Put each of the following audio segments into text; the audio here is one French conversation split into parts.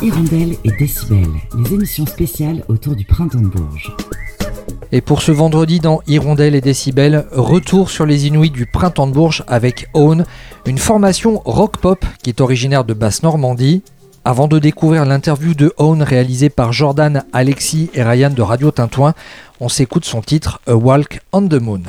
Hirondelle et Décibel, les émissions spéciales autour du printemps de Bourges. Et pour ce vendredi dans Hirondelle et Décibel, retour sur les Inuits du printemps de Bourges avec Own, une formation rock-pop qui est originaire de Basse-Normandie. Avant de découvrir l'interview de Own réalisée par Jordan, Alexis et Ryan de Radio Tintouin, on s'écoute son titre A Walk on the Moon.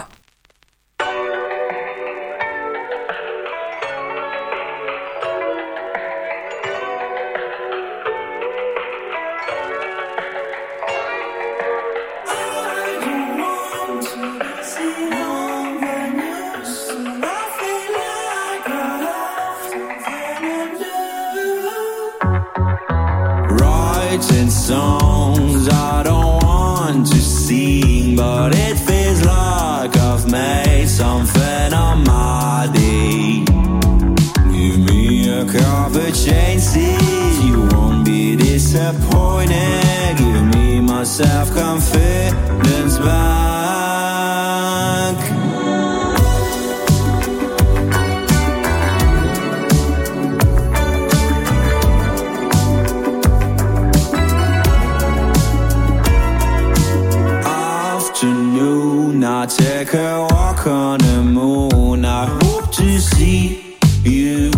Me a chances, you won't be disappointed. Give me my self confidence back. afternoon. I take a walk on the moon. I hope to see you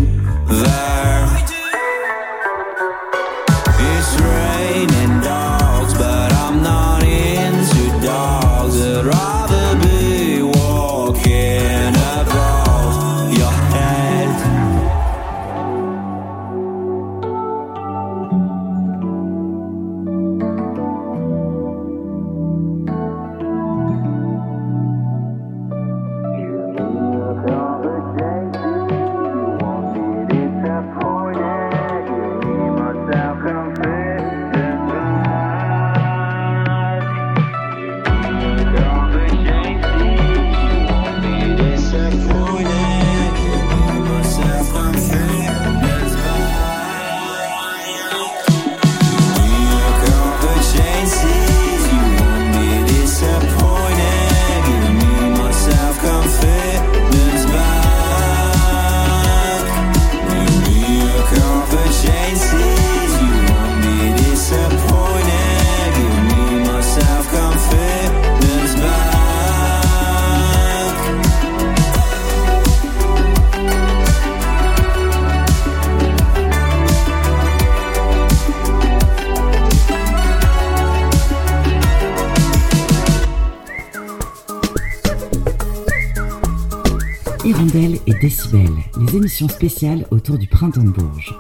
Hirondelle et Décibel, les émissions spéciales autour du printemps de Bourges.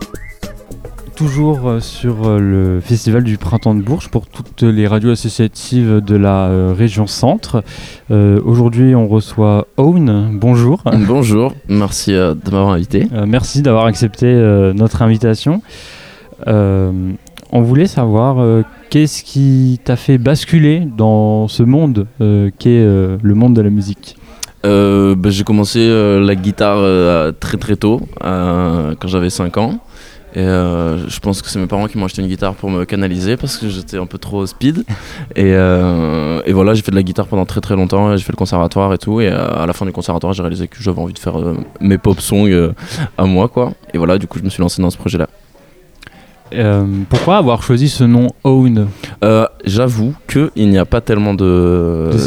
Toujours euh, sur euh, le festival du printemps de Bourges pour toutes les radios associatives de la euh, région centre. Euh, Aujourd'hui, on reçoit Own. Bonjour. Bonjour, merci euh, de m'avoir invité. Euh, merci d'avoir accepté euh, notre invitation. Euh, on voulait savoir euh, qu'est-ce qui t'a fait basculer dans ce monde euh, qu'est euh, le monde de la musique? Euh, bah, j'ai commencé euh, la guitare euh, très très tôt, quand j'avais 5 ans. Et je pense que c'est mes parents qui m'ont acheté une guitare pour me canaliser parce que j'étais un peu trop speed. Et, et voilà, j'ai fait de la guitare pendant très très longtemps. J'ai fait le conservatoire et tout. Et à la fin du conservatoire, j'ai réalisé que j'avais envie de faire mes pop songs à moi, quoi. Et voilà, du coup, je me suis lancé dans ce projet-là. Euh, pourquoi avoir choisi ce nom Own Euh, J'avoue qu'il n'y a pas tellement de, De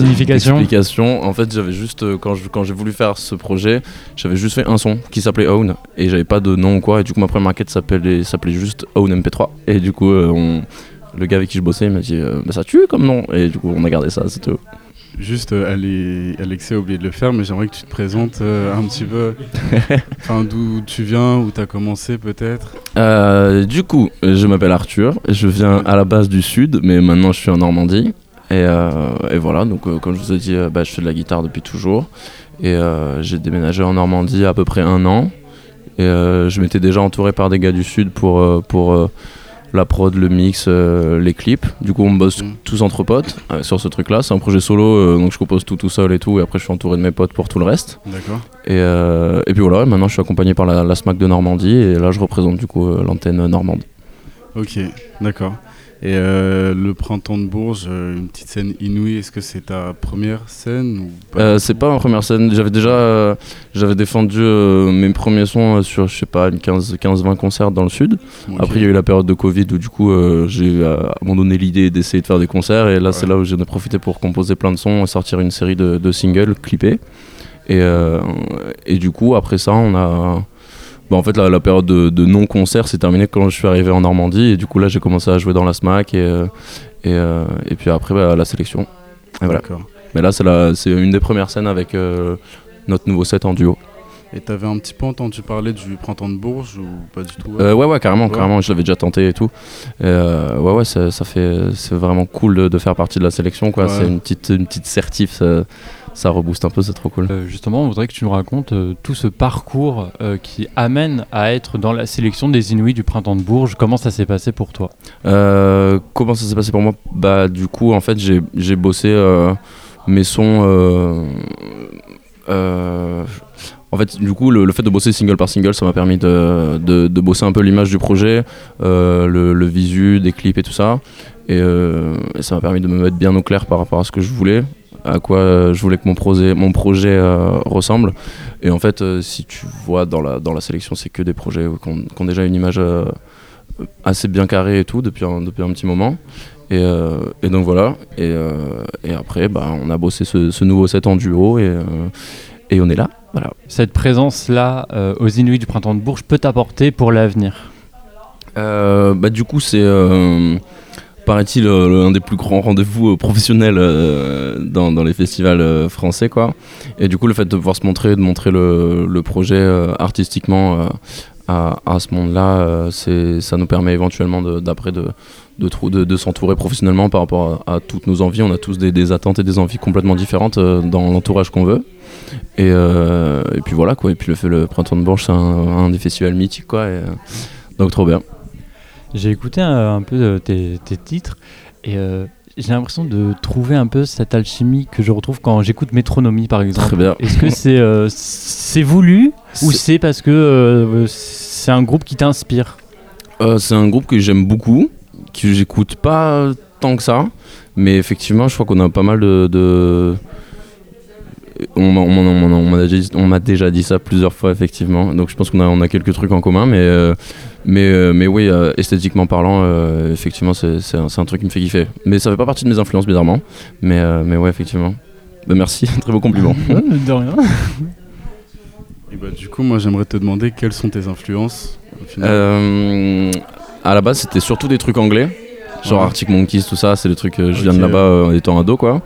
signification. En fait, j'avais juste euh, quand je- quand j'ai voulu faire ce projet, j'avais juste fait un son qui s'appelait Own et j'avais pas de nom ou quoi. Et du coup, ma première maquette s'appelait s'appelait juste Own MP3. Et du coup, euh, on- le gars avec qui je bossais il m'a dit bah, ça tue comme nom. Et du coup, on a gardé ça, c'est tout. Juste, euh, Ale- Alexis a oublié de le faire, mais j'aimerais que tu te présentes euh, un petit peu. Enfin, d'où tu viens, où tu as commencé peut-être. Euh, du coup, je m'appelle Arthur. Je viens à la base du sud, mais maintenant je suis en Normandie. Et, euh, et voilà, donc comme je vous ai dit, bah, je fais de la guitare depuis toujours. Et j'ai déménagé en Normandie à peu près un an. Et je m'étais déjà entouré par des gars du sud pour, pour la prod, le mix, euh, les clips. Du coup, on bosse Mm. tous entre potes euh, sur ce truc-là. C'est un projet solo, euh, donc je compose tout tout seul et tout. Et après, je suis entouré de mes potes pour tout le reste. D'accord. Et, euh, et puis voilà, maintenant je suis accompagné par la, la SMAC de Normandie. Et là, je représente du coup l'antenne normande. Ok, d'accord. Et euh, le printemps de Bourges, euh, une petite scène inouïe, est-ce que c'est ta première scène ou pas Euh, c'est pas ma première scène. J'avais déjà j'avais défendu mes premiers sons sur, je sais pas, une 15-20 concerts dans le sud. Après, il y a eu la période de Covid où, du coup, j'ai abandonné l'idée d'essayer de faire des concerts. Et là, c'est là où j'en ai profité pour composer plein de sons et sortir une série de, de singles clippés. Et, euh, et du coup, après ça, on a. Bah, en fait, la, la période de, de non-concert s'est terminée quand je suis arrivé en Normandie. Et du coup, là, j'ai commencé à jouer dans la SMAC. Et, euh, et, euh, et puis après, bah, la sélection. Et voilà. Mais là, c'est une des premières scènes avec euh, notre nouveau set en duo. Et t'avais un petit peu entendu parler du printemps de Bourges ou pas du tout Euh, ouais, ouais, carrément, Ouais. carrément. Je l'avais déjà tenté et tout. Et, euh, ouais, ouais, ça, ça fait, c'est vraiment cool de, de faire partie de la sélection, quoi. Ouais. C'est une petite, une petite certif, ça, ça rebooste un peu, c'est trop cool. Euh, justement, on voudrait que tu nous racontes euh, tout ce parcours euh, qui amène à être dans la sélection des Inuits du printemps de Bourges. Comment ça s'est passé pour toi? Comment ça s'est passé pour moi? Bah, du coup, en fait, j'ai, j'ai bossé mes sons. en fait, du coup, le, le fait de bosser single par single, ça m'a permis de, de, de bosser un peu l'image du projet, le, le visu, des clips et tout ça. Et, euh, et ça m'a permis de me mettre bien au clair par rapport à ce que je voulais, à quoi euh, je voulais que mon projet, mon projet euh, ressemble. Et en fait, euh, si tu vois dans la, dans la sélection, c'est que des projets qui ont, déjà une image assez bien carrée et tout depuis un, depuis un petit moment. Et, euh, et donc voilà. Et, euh, et après, bah, on a bossé ce, ce nouveau set en duo et, euh, et on est là. Voilà. Cette présence-là aux Inuits du printemps de Bourges peut t'apporter pour l'avenir? Bah, du coup, c'est, paraît-il, euh, le- un des plus grands rendez-vous euh, professionnels euh, dans, les festivals français. Quoi. Et du coup, le fait de pouvoir se montrer, de montrer le, projet artistiquement à, ce monde-là, ça nous permet éventuellement d'après de, s'entourer professionnellement par rapport à, toutes nos envies. On a tous des, attentes et des envies complètement différentes dans l'entourage qu'on veut. Et, puis voilà, quoi. Et le, fait- le Printemps de Bourges, c'est un, un des festivals mythiques, quoi. Et, donc trop bien. J'ai écouté un, un peu euh, tes, tes titres et euh, j'ai l'impression de trouver un peu cette alchimie que je retrouve quand j'écoute Métronomie par exemple. Très bien. Est-ce que c'est euh, c'est voulu ou C'est- c'est parce que euh, c'est un groupe qui t'inspire? Euh, c'est un groupe que j'aime beaucoup, que j'écoute pas tant que ça, mais effectivement, je crois qu'on a pas mal de. de- On m'a- on on on déjà, dit- déjà ça plusieurs fois, effectivement. Donc je pense qu'on a, on a quelques trucs en commun, mais, euh, mais, euh, mais oui, euh, esthétiquement parlant, euh, effectivement, c'est un, truc qui me fait kiffer. Mais ça fait pas partie de mes influences, bizarrement. Mais, euh, mais ouais, effectivement. Bah, merci, très beau compliment. de rien. Et bah, du coup, moi, j'aimerais te demander quelles sont tes influences au final? Euh, à la base, c'était surtout des trucs anglais. Genre Ouais. Arctic Monkeys, tout ça, c'est des trucs. euh, je viens de là-bas euh, en étant ado, quoi.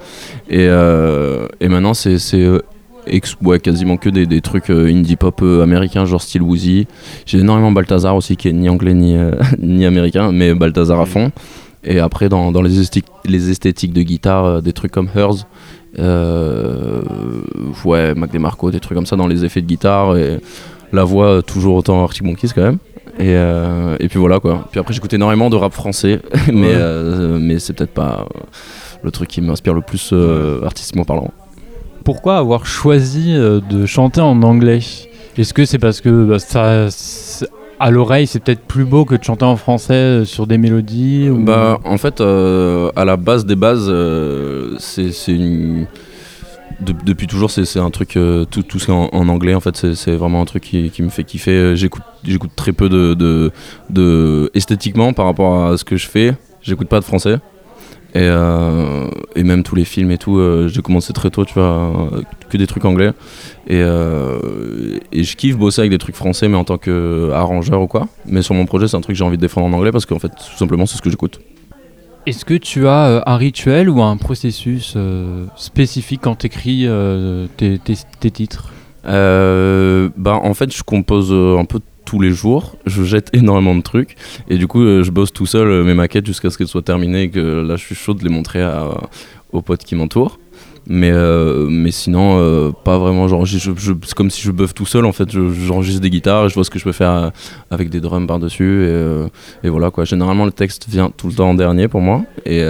Et, euh, et maintenant, c'est. ex- ouais, quasiment que des, des trucs euh, indie pop euh, américains, genre style Woozy. J'ai énormément Balthazar aussi, qui est ni anglais ni, euh, ni américain, mais Balthazar à fond. Et après, dans, dans les, esthétiques, les esthétiques de guitare, des trucs comme Hers, ouais, Mac DeMarco, des trucs comme ça dans les effets de guitare. Et la voix, toujours autant Arctic Monkeys quand même. Et, euh, et puis voilà quoi. Puis après, j'écoute énormément de rap français, mais, Ouais. euh, mais c'est peut-être pas euh, le truc qui m'inspire le plus euh, artistiquement parlant. Pourquoi avoir choisi de chanter en anglais? Est-ce que c'est parce que bah, ça, à l'oreille, c'est peut-être plus beau que de chanter en français sur des mélodies ou- Bah, en fait, à la base des bases, c'est une. De- depuis toujours, c'est un truc. euh, tout, tout ce qui est en, anglais, en fait, c'est- vraiment un truc qui, me fait kiffer. Euh, J'écoute très peu de, de, esthétiquement par rapport à ce que je fais. J'écoute pas de français. Et, euh, et même tous les films et tout, euh, j'ai commencé très tôt, tu vois, que des trucs anglais. Et, et je kiffe bosser avec des trucs français, mais en tant qu'arrangeur ou quoi. Mais sur mon projet, c'est un truc que j'ai envie de défendre en anglais parce qu'en fait, tout simplement, c'est ce que j'écoute. Est-ce que tu as euh, un rituel ou un processus euh, spécifique quand tu écris tes, tes- titres? Euh, bah, en fait, je compose euh, un peu tous les jours. Je jette énormément de trucs. Et du coup, euh, je bosse tout seul euh, mes maquettes jusqu'à ce qu'elles soient terminées et que là, je suis chaud de les montrer aux potes qui m'entourent. Mais, euh, mais sinon, euh, pas vraiment. Genre, c'est comme si je buffe tout seul en fait. Je- J'enregistre des guitares et je vois ce que je peux faire euh, avec des drums par-dessus. Et, euh, et voilà quoi. Généralement, le texte vient tout le temps en dernier pour moi. Et.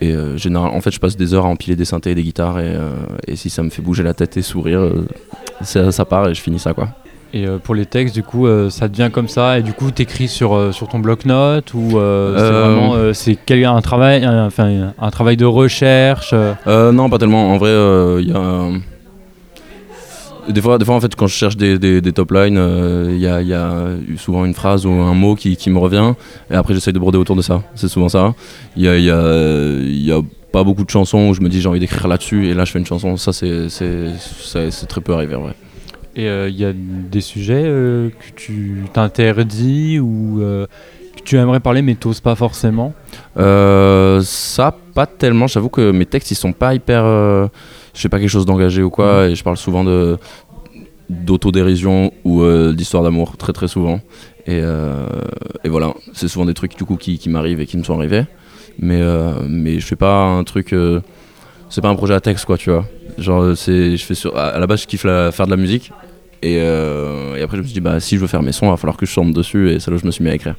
et en fait, je passe des heures à empiler des synthés et des guitares, et, si ça me fait bouger la tête et sourire, ça, ça part et je finis ça quoi. Et euh, pour les textes, du coup, euh, ça devient comme ça, et du coup, t'écris sur, euh, sur ton bloc-notes, ou euh, c'est vraiment un, travail, enfin, un travail de recherche non, pas tellement. En vrai, il y a. Des fois, des fois, en fait, quand je cherche des, des, des top lines, il y, a, y a souvent une phrase ou un mot qui, qui me revient, et après j'essaye de broder autour de ça. C'est souvent ça. Il y a, y, a, y a pas beaucoup de chansons où je me dis j'ai envie d'écrire là-dessus, et là je fais une chanson. Ça, c'est très peu arrivé, en vrai. Et il y a des sujets euh, que tu t'interdis ou euh, que tu aimerais parler mais t'oses pas forcément? Euh, ça, pas tellement. J'avoue que mes textes, ils sont pas hyper. euh, je fais pas quelque chose d'engagé ou quoi, et je parle souvent de d'autodérision ou euh, d'histoire d'amour, très très souvent. Et, euh, et voilà, c'est souvent des trucs du coup qui, qui m'arrivent et qui me sont arrivés. Mais, euh, mais je fais pas un truc. euh, c'est pas un projet à texte quoi, tu vois. Genre, c'est, je fais sur, à à la base, je kiffe la- faire de la musique. Et, euh, et après, je me suis dit, bah, si je veux faire mes sons, il va falloir que je chante dessus. Et c'est là où je me suis mis à écrire.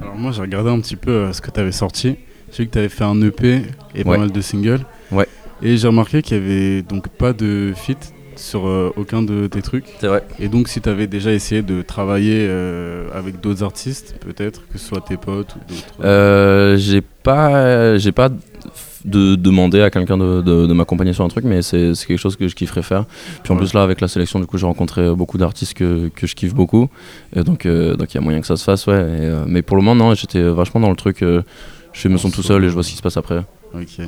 Alors moi j'ai regardé un petit peu euh, ce que tu avais sorti. J'ai vu que tu avais fait un EP et Ouais. pas mal de singles. Ouais. Et j'ai remarqué qu'il y avait donc pas de feat sur euh, aucun de tes trucs. C'est vrai. Et donc si tu avais déjà essayé de travailler euh, avec d'autres artistes, peut-être que ce soit tes potes ou d'autres. Euh, j'ai pas, j'ai pas de demander à quelqu'un de, de- de m'accompagner sur un truc, mais c'est quelque chose que je kifferais faire. Puis en Ouais. plus là, avec la sélection, du coup, j'ai rencontré beaucoup d'artistes que, que je kiffe beaucoup, et donc euh, donc il y a moyen que ça se fasse, ouais. Et, euh, mais pour le moment, non, j'étais vachement dans le truc. euh, je fais mes sons tout seul et je vois ce qui se passe après. Ok.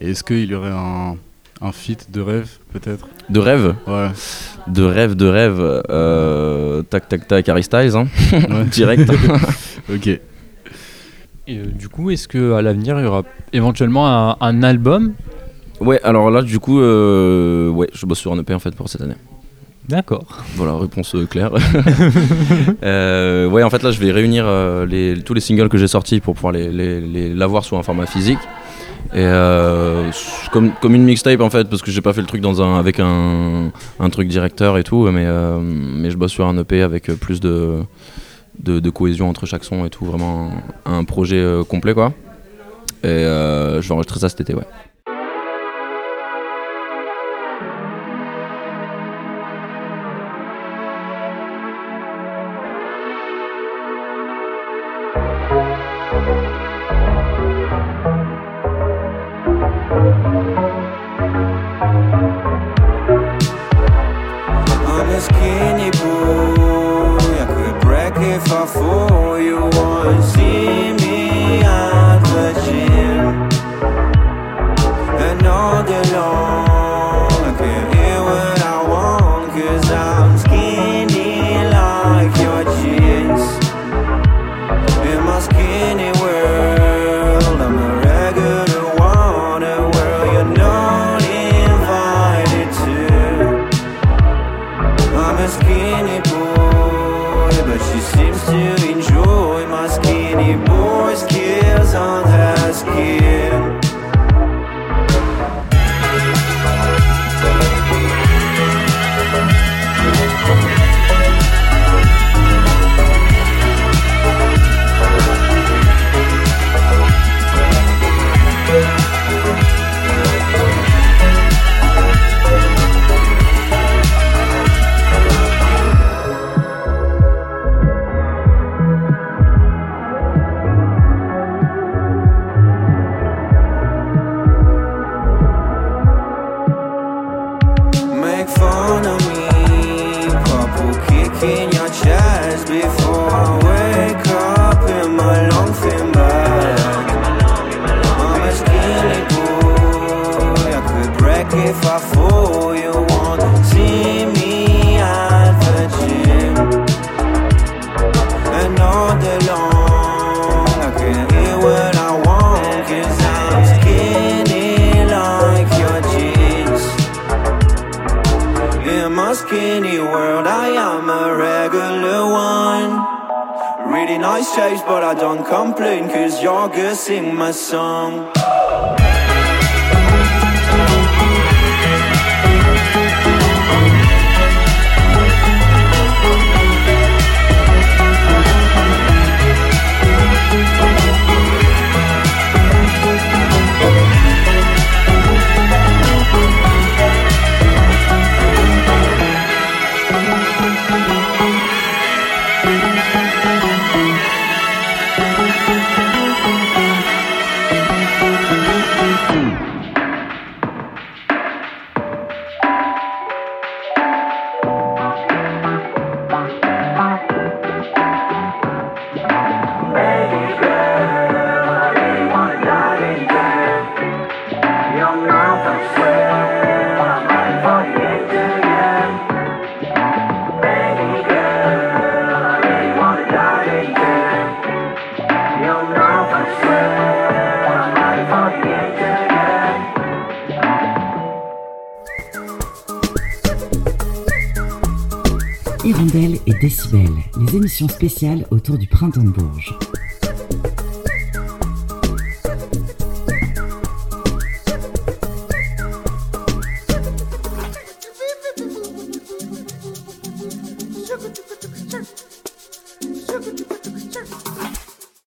Et est-ce qu'il y aurait un, un feat de rêve peut-être? De rêve, Ouais. de rêve, de rêve. tac, tac, tac, Harry Styles, hein, ouais. direct. ok. Et euh, du coup, est-ce que à l'avenir il y aura éventuellement un, un album? Ouais, alors là, du coup, euh, ouais, je bosse sur un EP en fait pour cette année. D'accord. Voilà, réponse euh, claire. Euh, ouais, en fait, là, je vais réunir euh, les, tous les singles que j'ai sortis pour pouvoir les, les, les- l'avoir sous un format physique. Et comme, comme une mixtape, en fait, parce que j'ai pas fait le truc dans un, avec un, un truc directeur et tout, mais, mais je bosse sur un EP avec plus de, de, de cohésion entre chaque son et tout, vraiment un, un projet euh, complet, quoi. Et euh, je vais enregistrer ça cet été, ouais. Sing my song. Hirondelle et Décibel, les émissions spéciales autour du printemps de Bourges.